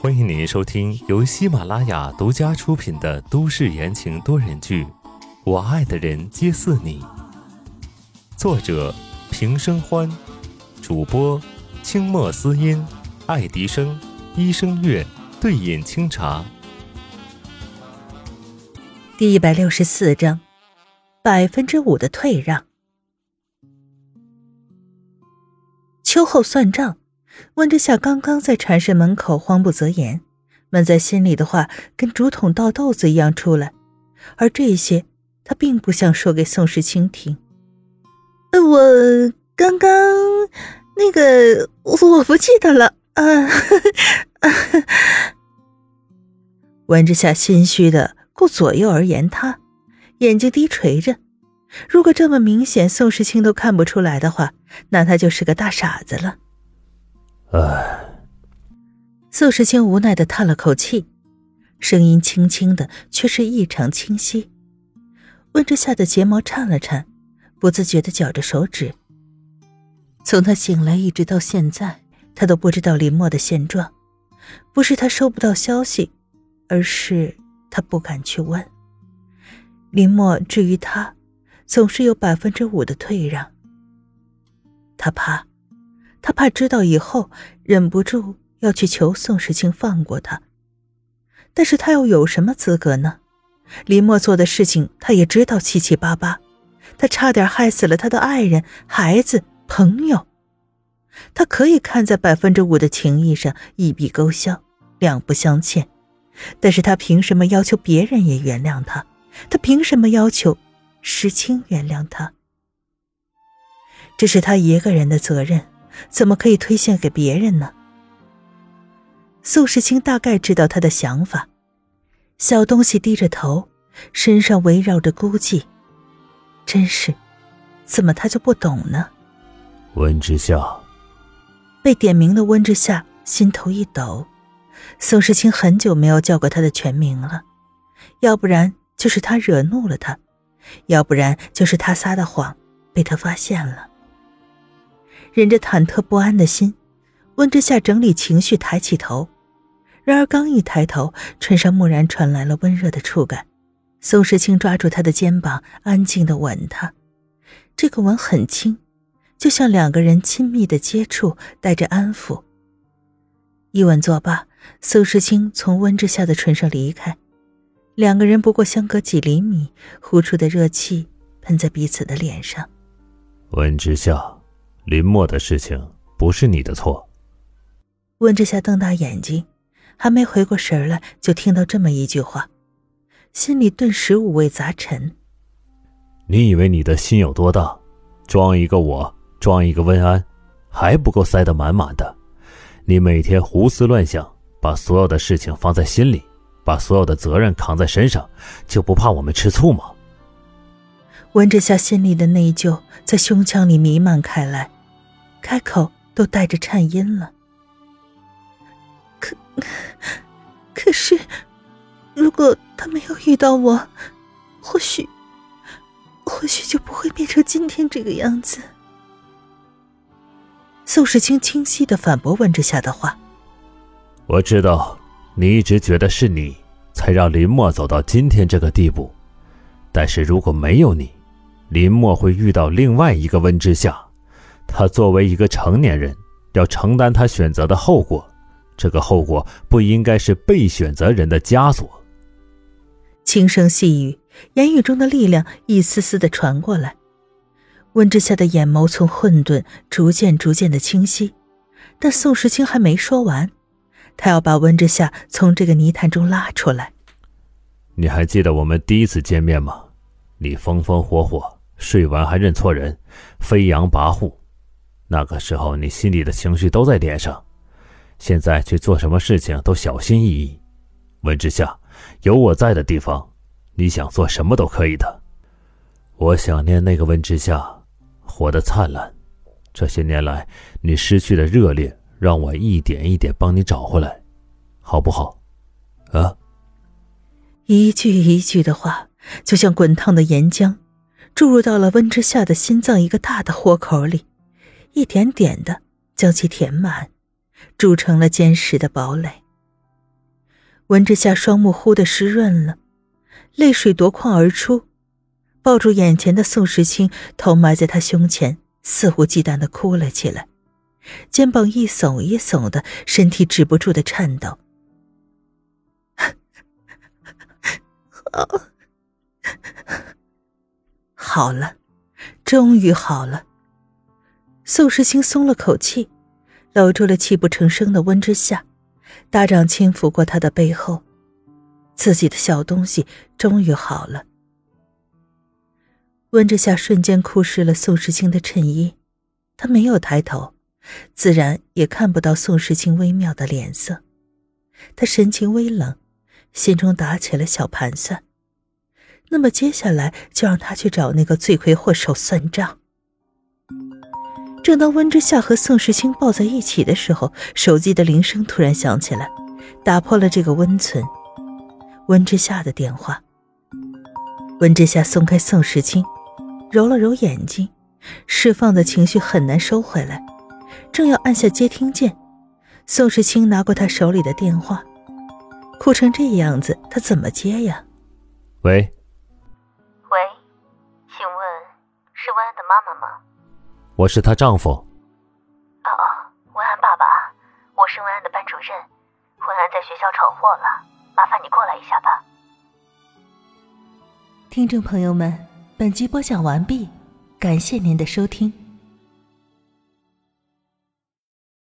欢迎您收听由喜马拉雅独家出品的都市言情多人剧《我爱的人皆似你》，作者平生欢，主播清墨思音、爱迪生、一生月、对饮清茶。第一百六十四章，百分之五的退让。秋后算账。温之夏刚刚在禅室门口慌不择言，闷在心里的话跟竹筒倒豆子一样出来，而这些他并不想说给宋时清听。我刚刚那个我不记得了啊。温之夏心虚的顾左右而言他，眼睛低垂着。如果这么明显宋时清都看不出来的话，那他就是个大傻子了。唉，宋时清无奈的叹了口气，声音轻轻的，却是异常清晰。温之夏的睫毛颤了颤，不自觉的绞着手指。从他醒来一直到现在，他都不知道林墨的现状，不是他收不到消息，而是他不敢去问。林墨至于他，总是有百分之五的退让，他怕。他怕知道以后，忍不住要去求宋时清放过他，但是他又有什么资格呢？林墨做的事情，他也知道七七八八，他差点害死了他的爱人、孩子、朋友，他可以看在百分之五的情谊上一笔勾销，两不相欠，但是他凭什么要求别人也原谅他？他凭什么要求时清原谅他？这是他一个人的责任。怎么可以推卸给别人呢？宋时清大概知道他的想法，小东西低着头，身上围绕着孤寂。真是，怎么他就不懂呢？温之夏，被点名的温之夏心头一抖。宋时清很久没有叫过他的全名了，要不然就是他惹怒了他，要不然就是他撒的谎被他发现了。忍着忐忑不安的心，温之夏整理情绪，抬起头。然而刚一抬头，唇上蓦然传来了温热的触感。宋时清抓住他的肩膀，安静的吻他。这个吻很轻，就像两个人亲密的接触，带着安抚。一吻作罢，宋时清从温之夏的唇上离开。两个人不过相隔几厘米，呼出的热气喷在彼此的脸上。温之夏。林墨的事情不是你的错。温之夏瞪大眼睛，还没回过神来，就听到这么一句话，心里顿时五味杂陈。你以为你的心有多大？装一个我，装一个温安，还不够塞得满满的？你每天胡思乱想，把所有的事情放在心里，把所有的责任扛在身上，就不怕我们吃醋吗？温之夏心里的内疚在胸腔里弥漫开来。开口都带着颤音了。可，可是，如果他没有遇到我，或许，或许就不会变成今天这个样子。宋时清清晰的反驳温之夏的话：“我知道，你一直觉得是你才让林墨走到今天这个地步，但是如果没有你，林墨会遇到另外一个温之夏。”他作为一个成年人，要承担他选择的后果，这个后果不应该是被选择人的枷锁。轻声细语，言语中的力量一丝丝的传过来。温之夏的眼眸从混沌逐渐逐渐的清晰，但宋时清还没说完，他要把温之夏从这个泥潭中拉出来。你还记得我们第一次见面吗？你风风火火，睡完还认错人，飞扬跋扈。那个时候，你心里的情绪都在脸上，现在去做什么事情都小心翼翼。温之夏，有我在的地方，你想做什么都可以的。我想念那个温之夏，活得灿烂。这些年来，你失去的热烈，让我一点一点帮你找回来，好不好？啊！一句一句的话，就像滚烫的岩浆，注入到了温之夏的心脏一个大的豁口里。一点点的将其填满，筑成了坚实的堡垒。温之夏双目忽的湿润了，泪水夺眶而出，抱住眼前的宋时清，头埋在他胸前，肆无忌惮的哭了起来，肩膀一耸一耸的，身体止不住的颤抖。好，好了，终于好了。宋时清松了口气，搂住了泣不成声的温之夏，大掌轻抚过他的背后，自己的小东西终于好了。温之夏瞬间哭湿了宋时清的衬衣，他没有抬头，自然也看不到宋时清微妙的脸色，他神情微冷，心中打起了小盘算。那么接下来就让他去找那个罪魁祸首算账。正当温之夏和宋时清抱在一起的时候，手机的铃声突然响起来，打破了这个温存。温之夏的电话。温之夏松开宋时清，揉了揉眼睛，释放的情绪很难收回来，正要按下接听键，宋时清拿过他手里的电话，哭成这样子，他怎么接呀？喂。喂，请问是温安的妈妈吗？我是她丈夫。哦哦，文安爸爸，我是文安的班主任，文安在学校闯祸了，麻烦你过来一下吧。听众朋友们，本集播讲完毕，感谢您的收听。